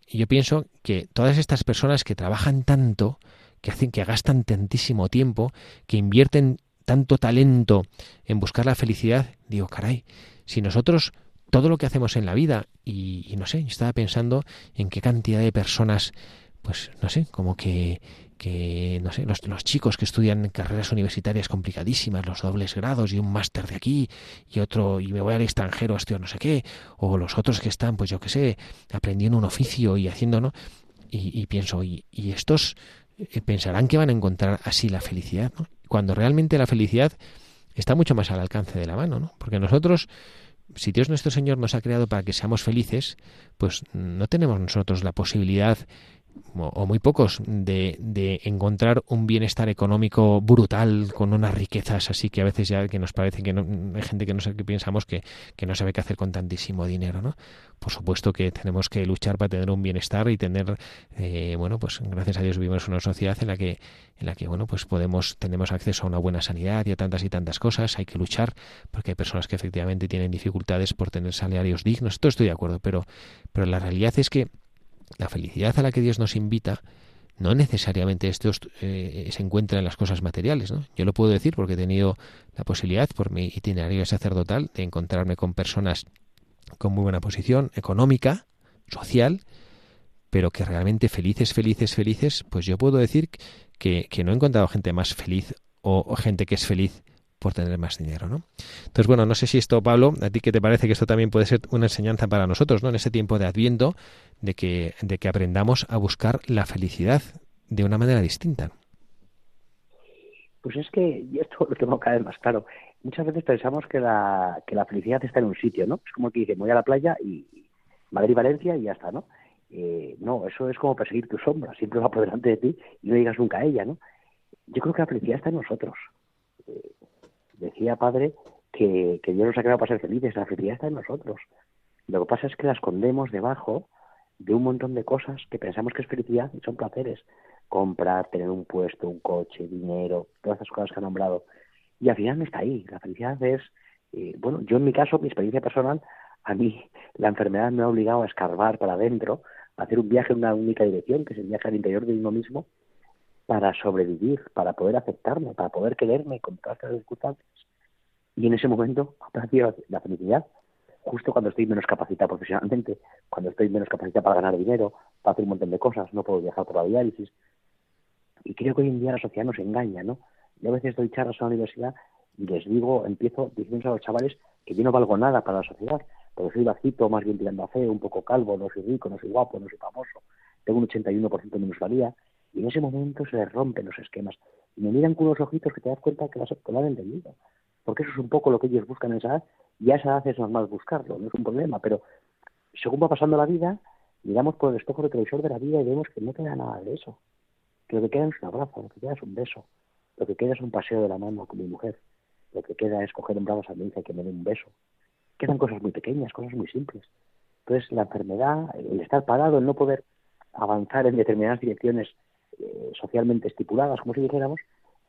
y yo pienso que todas estas personas que trabajan tanto, que hacen, que gastan tantísimo tiempo, que invierten tanto talento en buscar la felicidad, digo, caray, si nosotros todo lo que hacemos en la vida y, no sé, estaba pensando en qué cantidad de personas, pues no sé, como que que no sé, los, los, chicos que estudian carreras universitarias complicadísimas, los dobles grados y un máster de aquí y otro y me voy al extranjero a estudiar no sé qué, o los otros que están, pues yo qué sé, aprendiendo un oficio y haciendo, ¿no? Y, pienso, y, y estos eh, pensarán que van a encontrar así la felicidad, ¿no? Cuando realmente la felicidad está mucho más al alcance de la mano, ¿no? Porque nosotros si Dios nuestro Señor nos ha creado para que seamos felices, pues no tenemos nosotros la posibilidad o muy pocos de, encontrar un bienestar económico brutal con unas riquezas así que a veces ya que nos parece que no, hay gente que no sabe que pensamos que, que, no sabe qué hacer con tantísimo dinero no por supuesto que tenemos que luchar para tener un bienestar y tener eh, bueno pues gracias a Dios vivimos en una sociedad en la que en la que bueno pues podemos tenemos acceso a una buena sanidad y a tantas y tantas cosas. Hay que luchar porque hay personas que efectivamente tienen dificultades por tener salarios dignos. Esto estoy de acuerdo pero pero la realidad es que la felicidad a la que Dios nos invita no necesariamente esto eh, se encuentra en las cosas materiales. ¿no? Yo lo puedo decir porque he tenido la posibilidad, por mi itinerario sacerdotal, de encontrarme con personas con muy buena posición económica, social, pero que realmente felices, felices, felices, pues yo puedo decir que, que no he encontrado gente más feliz o, o gente que es feliz por tener más dinero, ¿no? Entonces, bueno, no sé si esto, Pablo, a ti que te parece que esto también puede ser una enseñanza para nosotros, ¿no? En ese tiempo de Adviento, de que, de que aprendamos a buscar la felicidad de una manera distinta. Pues es que esto lo tengo cada vez más claro. Muchas veces pensamos que la, que la felicidad está en un sitio, ¿no? Es como que dice, voy a la playa y Madrid-Valencia y ya está, ¿no? Eh, no, eso es como perseguir tu sombra, siempre va por delante de ti y no llegas nunca a ella, ¿no? Yo creo que la felicidad está en nosotros. Eh, decía padre que, Dios nos ha creado para ser felices, la felicidad está en nosotros. Lo que pasa es que la escondemos debajo de un montón de cosas que pensamos que es felicidad y son placeres. Comprar, tener un puesto, un coche, dinero, todas esas cosas que ha nombrado. Y al final no está ahí. La felicidad es, eh, bueno, yo en mi caso, mi experiencia personal, a mí la enfermedad me ha obligado a escarbar para adentro, a hacer un viaje en una única dirección, que es el viaje al interior de uno mismo, para sobrevivir, para poder aceptarme, para poder quererme con todas las circunstancias. Y en ese momento apareció la felicidad, justo cuando estoy menos capacitado profesionalmente, cuando estoy menos capacitado para ganar dinero, para hacer un montón de cosas, no puedo viajar por la diálisis. Y creo que hoy en día la sociedad nos engaña, ¿no? Yo a veces doy charlas a la universidad y les digo, empiezo diciendo a los chavales que yo no valgo nada para la sociedad, porque soy bajito, más bien tirando a feo, un poco calvo, no soy rico, no soy guapo, no soy famoso, tengo un 81% de minusvalía, y en ese momento se les rompen los esquemas. Y me miran con unos ojitos que te das cuenta que, lo han entendido. Porque eso es un poco lo que ellos buscan en esa edad. Y a esa edad es normal buscarlo, no es un problema. Pero según va pasando la vida, miramos por el espejo televisor de la vida y vemos que no queda nada de eso. Que lo que queda es un abrazo, lo que queda es un beso. Lo que queda es un paseo de la mano con mi mujer. Lo que queda es coger un brazo a mi hija y que me dé un beso. Quedan cosas muy pequeñas, cosas muy simples. Entonces, la enfermedad, el estar parado, el no poder avanzar en determinadas direcciones eh, socialmente estipuladas, como si dijéramos,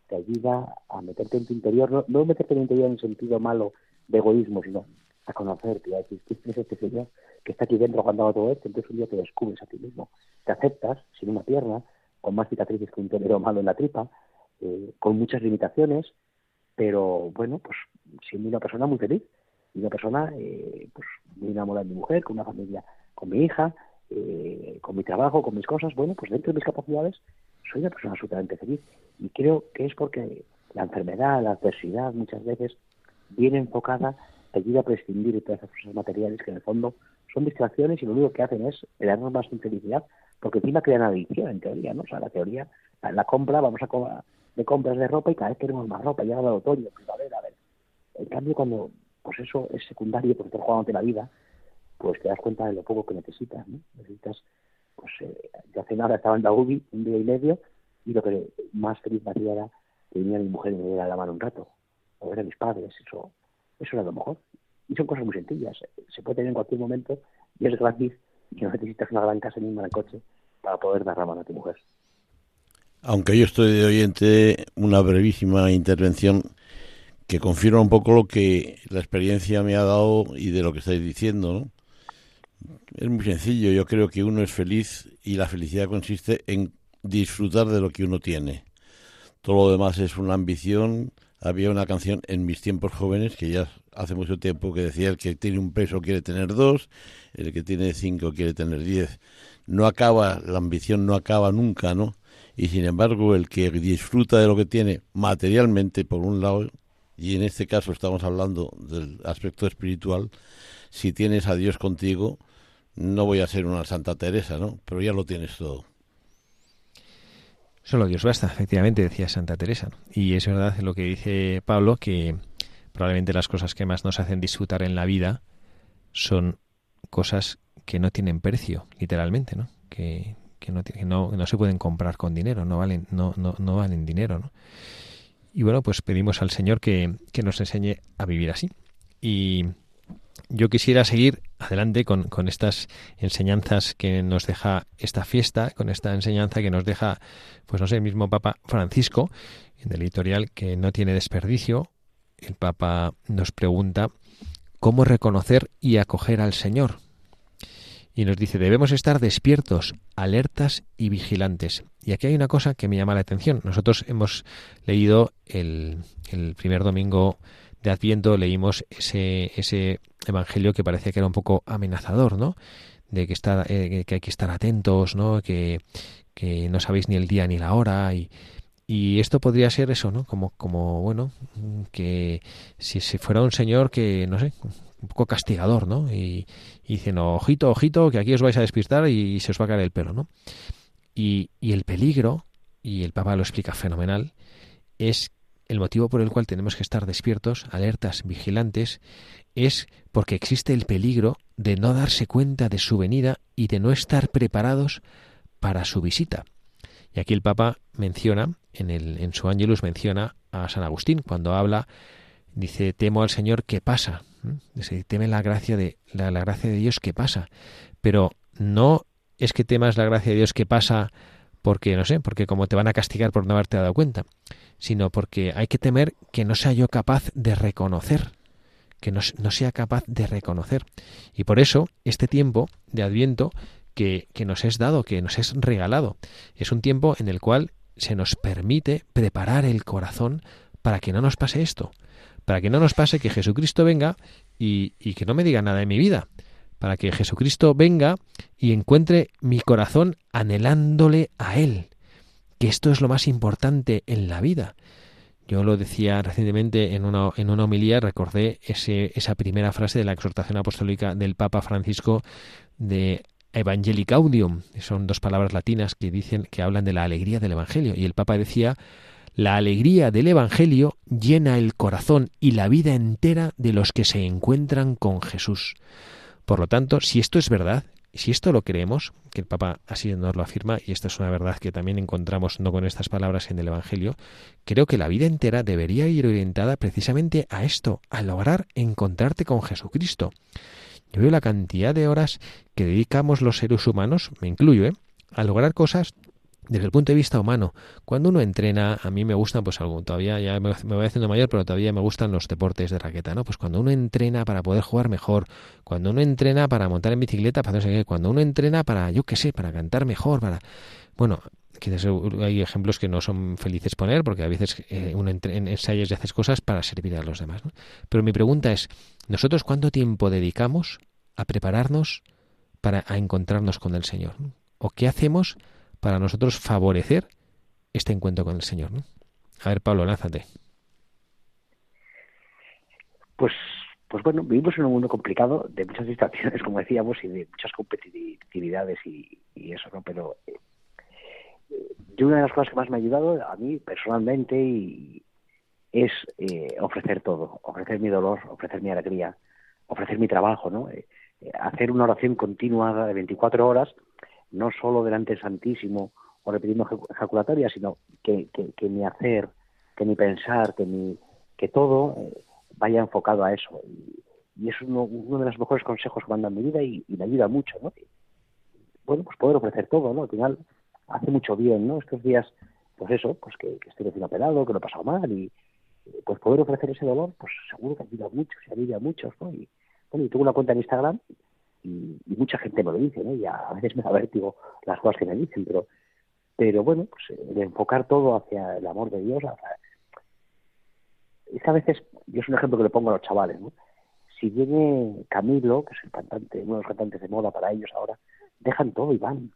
te ayuda a meterte en tu interior, no, no meterte en tu interior en sentido malo de egoísmo, sino a conocerte, a decir, ¿quién es este señor que está aquí dentro cuando todo esto? Entonces un día te descubres a ti mismo, te aceptas sin una pierna, con más cicatrices que un torero malo en la tripa, eh, con muchas limitaciones, pero bueno, pues siendo una persona muy feliz, una persona eh, pues muy enamorada de mi mujer, con una familia, con mi hija, eh, con mi trabajo, con mis cosas, bueno, pues dentro de mis capacidades soy una persona absolutamente feliz. Y creo que es porque la enfermedad, la adversidad muchas veces viene enfocada, te ayuda a prescindir de todas esas cosas materiales que en el fondo son distracciones y lo único que hacen es darnos más infelicidad porque encima crean adicción en teoría, ¿no? O sea, la teoría, la, compra, vamos a de compras de ropa y cada vez queremos más ropa, llega el otoño, primavera, a ver. En cambio, cuando pues eso es secundario porque estás jugando la vida, pues te das cuenta de lo poco que necesitas, ¿no? Necesitas, pues eh, yo hace nada estaba en la UBI un día y medio y lo que más feliz me hacía era que venía mi mujer y me diera la mano un rato, o ver a mis padres, eso, eso era lo mejor. Y son cosas muy sencillas, se puede tener en cualquier momento y es gratis y no necesitas una gran casa ni un gran coche para poder dar la mano a tu mujer. Aunque yo estoy de oyente, una brevísima intervención que confirma un poco lo que la experiencia me ha dado y de lo que estáis diciendo, ¿no? Es muy sencillo, yo creo que uno es feliz y la felicidad consiste en disfrutar de lo que uno tiene. Todo lo demás es una ambición. Había una canción en mis tiempos jóvenes que ya hace mucho tiempo que decía el que tiene un peso quiere tener dos, el que tiene cinco quiere tener diez. No acaba, la ambición no acaba nunca, ¿no? y sin embargo el que disfruta de lo que tiene materialmente por un lado y en este caso estamos hablando del aspecto espiritual si tienes a Dios contigo no voy a ser una Santa Teresa no pero ya lo tienes todo Solo Dios basta, efectivamente, decía Santa Teresa. Y es verdad lo que dice Pablo, que probablemente las cosas que más nos hacen disfrutar en la vida son cosas que no tienen precio, literalmente, ¿no? Que, que, no, que no, no, se pueden comprar con dinero, no valen, no, no, no valen dinero, ¿no? Y bueno, pues pedimos al Señor que, que nos enseñe a vivir así. Y yo quisiera seguir adelante con, con, estas enseñanzas que nos deja esta fiesta, con esta enseñanza que nos deja, pues no sé, el mismo Papa Francisco, en el editorial que no tiene desperdicio. El Papa nos pregunta cómo reconocer y acoger al Señor. Y nos dice, debemos estar despiertos, alertas y vigilantes. Y aquí hay una cosa que me llama la atención. Nosotros hemos leído el, el primer domingo de Adviento leímos ese, ese evangelio que parecía que era un poco amenazador, ¿no? De que, está, eh, que hay que estar atentos, ¿no? Que, que no sabéis ni el día ni la hora y, y esto podría ser eso, ¿no? Como, como bueno, que si, fuera un señor que, no sé, un poco castigador, ¿no? Y, y dicen, ojito, ojito, que aquí os vais a despistar y se os va a caer el pelo, ¿no? Y, y el peligro, y el Papa lo explica fenomenal, es el motivo por el cual tenemos que estar despiertos, alertas, vigilantes, es porque existe el peligro de no darse cuenta de su venida y de no estar preparados para su visita. Y aquí el Papa menciona, en, el, en su Angelus menciona a San Agustín, cuando habla, dice, temo al Señor que pasa. Dice, teme la gracia de la, la gracia de Dios que pasa. Pero no es que temas la gracia de Dios que pasa porque, no sé, porque como te van a castigar por no haberte dado cuenta, sino porque hay que temer que no sea yo capaz de reconocer, que no, sea capaz de reconocer. Y por eso este tiempo de Adviento que, que nos es dado, que nos es regalado, es un tiempo en el cual se nos permite preparar el corazón para que no nos pase esto, para que no nos pase que Jesucristo venga y, y que no me diga nada de mi vida, para que Jesucristo venga y encuentre mi corazón anhelándole a Él, que esto es lo más importante en la vida. Yo lo decía recientemente en una, en una homilía, recordé ese, esa primera frase de la exhortación apostólica del Papa Francisco de Evangelii Gaudium. Son dos palabras latinas que dicen que hablan de la alegría del Evangelio. Y el Papa decía, la alegría del Evangelio llena el corazón y la vida entera de los que se encuentran con Jesús. Por lo tanto, si esto es verdad, si esto lo creemos, que el Papa así nos lo afirma, y esta es una verdad que también encontramos no con estas palabras en el Evangelio, creo que la vida entera debería ir orientada precisamente a esto, a lograr encontrarte con Jesucristo. Yo veo la cantidad de horas que dedicamos los seres humanos, me incluyo, ¿eh? a lograr cosas desde el punto de vista humano, cuando uno entrena, a mí me gustan, pues algo, todavía ya me, voy haciendo mayor, pero todavía me gustan los deportes de raqueta, ¿no? Pues cuando uno entrena para poder jugar mejor, cuando uno entrena para montar en bicicleta, para no cuando uno entrena para, yo qué sé, para cantar mejor, para, bueno, quizás hay ejemplos que no son felices poner, porque a veces eh, uno en ensayos y haces cosas para servir a los demás, ¿no? Pero mi pregunta es, ¿nosotros cuánto tiempo dedicamos a prepararnos para a encontrarnos con el Señor? ¿O qué hacemos? Para nosotros favorecer este encuentro con el Señor. ¿no? A ver, Pablo, lánzate. Pues, pues bueno, vivimos en un mundo complicado de muchas distracciones, como decíamos, y de muchas competitividades y, eso, ¿no? Pero eh, yo una de las cosas que más me ha ayudado a mí personalmente y es eh, ofrecer todo, ofrecer mi dolor, ofrecer mi alegría, ofrecer mi trabajo, ¿no? Eh, hacer una oración continua de 24 horas no solo delante del Santísimo o repitiendo ejaculatoria, sino que, que, mi hacer, que mi pensar, que mi que todo eh, vaya enfocado a eso. Y, y es uno, uno, de los mejores consejos que me han mi vida y, me ayuda mucho, ¿no? bueno, pues poder ofrecer todo, ¿no? Al final hace mucho bien, ¿no? Estos días, pues eso, pues que, estoy recién operado, que lo he pasado mal y pues poder ofrecer ese dolor, pues seguro que ayuda mucho, se alivia a muchos, ¿no? Y bueno, y tengo una cuenta en Instagram y, mucha gente me lo dice, ¿no? Y a, veces me da vértigo las cosas que me dicen, pero pero bueno, pues de enfocar todo hacia el amor de Dios, es que a veces, yo es un ejemplo que le pongo a los chavales, ¿no? Si viene Camilo, que es el cantante, uno de los cantantes de moda para ellos ahora, dejan todo y van.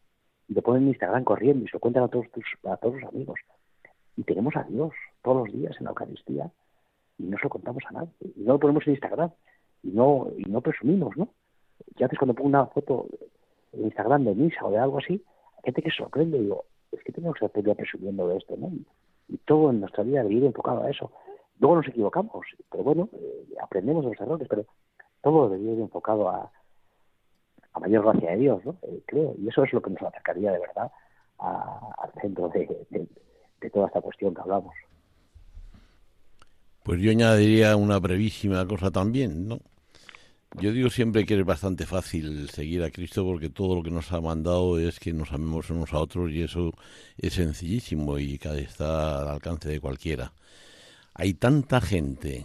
y lo ponen en Instagram corriendo y se lo cuentan a todos tus, a todos sus amigos. Y tenemos a Dios todos los días en la Eucaristía y no se lo contamos a nadie. Y no lo ponemos en Instagram y no, y no presumimos, ¿no? Yo antes cuando pongo una foto en Instagram de misa o de algo así, hay gente que sorprende y digo, es que tenemos que estar presumiendo de esto, ¿no? Y, todo en nuestra vida debe ir enfocado a eso. Luego nos equivocamos, pero bueno, eh, aprendemos de los errores, pero todo debería ir enfocado a, a mayor gracia de Dios, ¿no? Eh, creo, y eso es lo que nos acercaría de verdad al centro de, de, toda esta cuestión que hablamos. Pues yo añadiría una brevísima cosa también, ¿no? Yo digo siempre que es bastante fácil seguir a Cristo porque todo lo que nos ha mandado es que nos amemos unos a otros y eso es sencillísimo y está al alcance de cualquiera. Hay tanta gente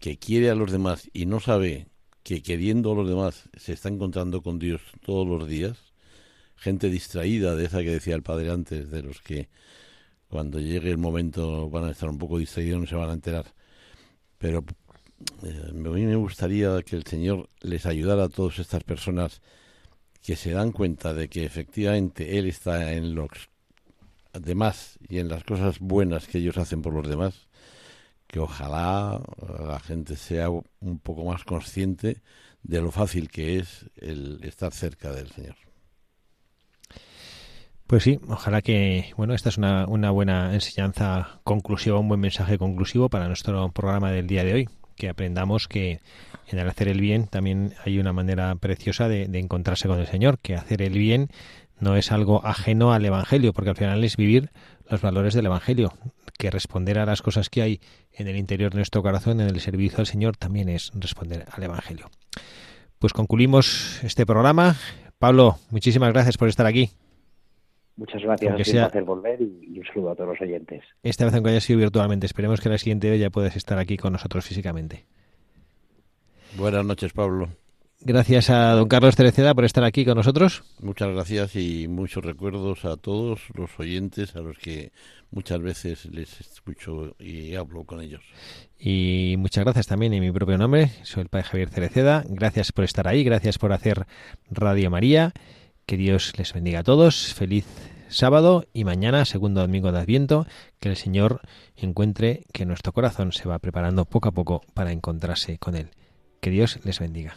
que quiere a los demás y no sabe que queriendo a los demás se está encontrando con Dios todos los días, gente distraída de esa que decía el padre antes, de los que cuando llegue el momento van a estar un poco distraídos, no se van a enterar. Pero eh, a mí me gustaría que el Señor les ayudara a todas estas personas que se dan cuenta de que efectivamente Él está en los demás y en las cosas buenas que ellos hacen por los demás que ojalá la gente sea un poco más consciente de lo fácil que es el estar cerca del Señor. Pues sí, ojalá que, bueno, esta es una, una buena enseñanza conclusiva, un buen mensaje conclusivo para nuestro programa del día de hoy, que aprendamos que en el hacer el bien también hay una manera preciosa de, encontrarse con el Señor, que hacer el bien no es algo ajeno al Evangelio, porque al final es vivir los valores del Evangelio, que responder a las cosas que hay en el interior de nuestro corazón, en el servicio al Señor, también es responder al Evangelio. Pues concluimos este programa. Pablo, muchísimas gracias por estar aquí. Muchas gracias, aunque sea, un volver y, un saludo a todos los oyentes. Esta vez aunque haya sido virtualmente, esperemos que la siguiente vez ya puedas estar aquí con nosotros físicamente. Buenas noches, Pablo. Gracias a don Carlos Tereceda por estar aquí con nosotros. Muchas gracias y muchos recuerdos a todos los oyentes a los que muchas veces les escucho y hablo con ellos. Y muchas gracias también en mi propio nombre, soy el padre Javier Cereceda. Gracias por estar ahí, gracias por hacer Radio María. Que Dios les bendiga a todos. Feliz sábado y mañana, segundo domingo de Adviento, que el Señor encuentre que nuestro corazón se va preparando poco a poco para encontrarse con Él. Que Dios les bendiga.